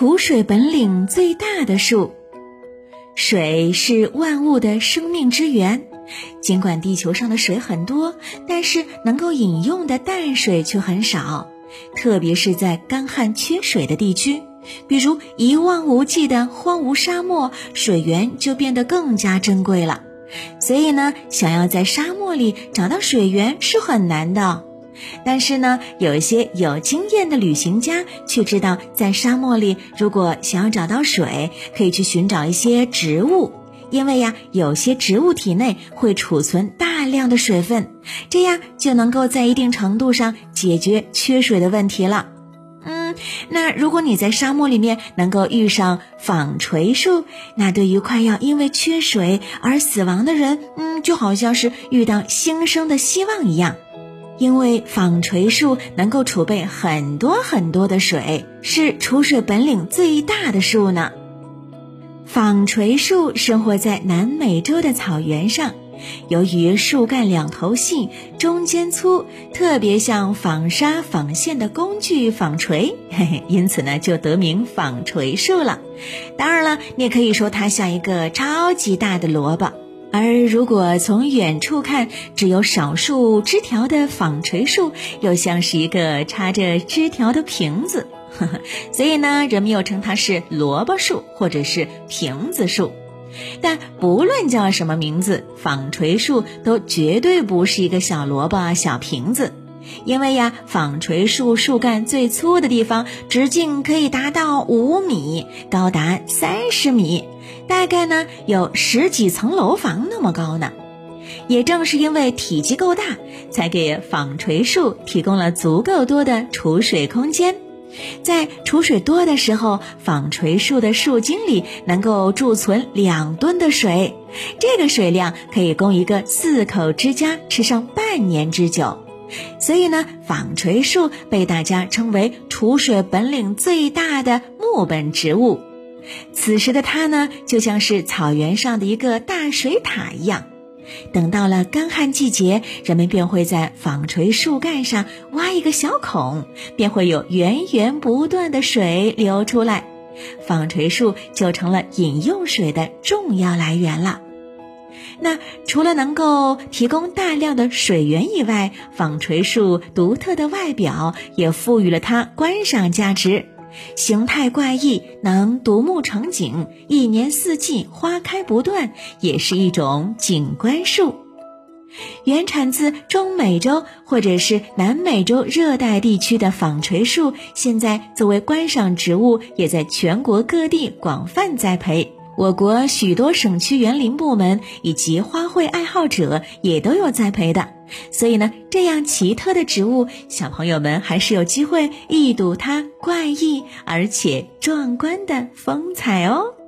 储水本领最大的树。水是万物的生命之源。尽管地球上的水很多，但是能够饮用的淡水却很少，特别是在干旱缺水的地区，比如一望无际的荒芜沙漠，水源就变得更加珍贵了。所以呢，想要在沙漠里找到水源是很难的。但是呢，有一些有经验的旅行家却知道，在沙漠里，如果想要找到水，可以去寻找一些植物。因为呀，有些植物体内会储存大量的水分，这样就能够在一定程度上解决缺水的问题了。嗯，那如果你在沙漠里面能够遇上纺锤树，那对于快要因为缺水而死亡的人，嗯，就好像是遇到新生的希望一样。因为纺锤树能够储备很多很多的水，是储水本领最大的树呢。纺锤树生活在南美洲的草原上，由于树干两头细、中间粗，特别像纺纱纺线的工具纺锤，嘿嘿，因此呢就得名纺锤树了。当然了，你也可以说它像一个超级大的萝卜。而如果从远处看，只有少数枝条的纺锤树，又像是一个插着枝条的瓶子。所以呢，人们又称它是萝卜树或者是瓶子树。但不论叫什么名字，纺锤树都绝对不是一个小萝卜、小瓶子。因为呀，纺锤树树干最粗的地方，直径可以达到五米，高达三十米，大概呢有十几层楼房那么高呢。也正是因为体积够大，才给纺锤树提供了足够多的储水空间。在储水多的时候，纺锤树的树茎里能够贮存两吨的水，这个水量可以供一个四口之家吃上半年之久。所以呢，纺锤树被大家称为储水本领最大的木本植物。此时的它呢，就像是草原上的一个大水塔一样。等到了干旱季节，人们便会在纺锤树干上挖一个小孔，便会有源源不断的水流出来，纺锤树就成了饮用水的重要来源了。那除了能够提供大量的水源以外，纺锤树独特的外表也赋予了它观赏价值。形态怪异，能独木成景，一年四季花开不断，也是一种景观树。原产自中美洲或者是南美洲热带地区的纺锤树，现在作为观赏植物，也在全国各地广泛栽培。我国许多省区园林部门以及花卉爱好者也都有栽培的，所以呢，这样奇特的植物，小朋友们还是有机会一睹它怪异而且壮观的风采哦。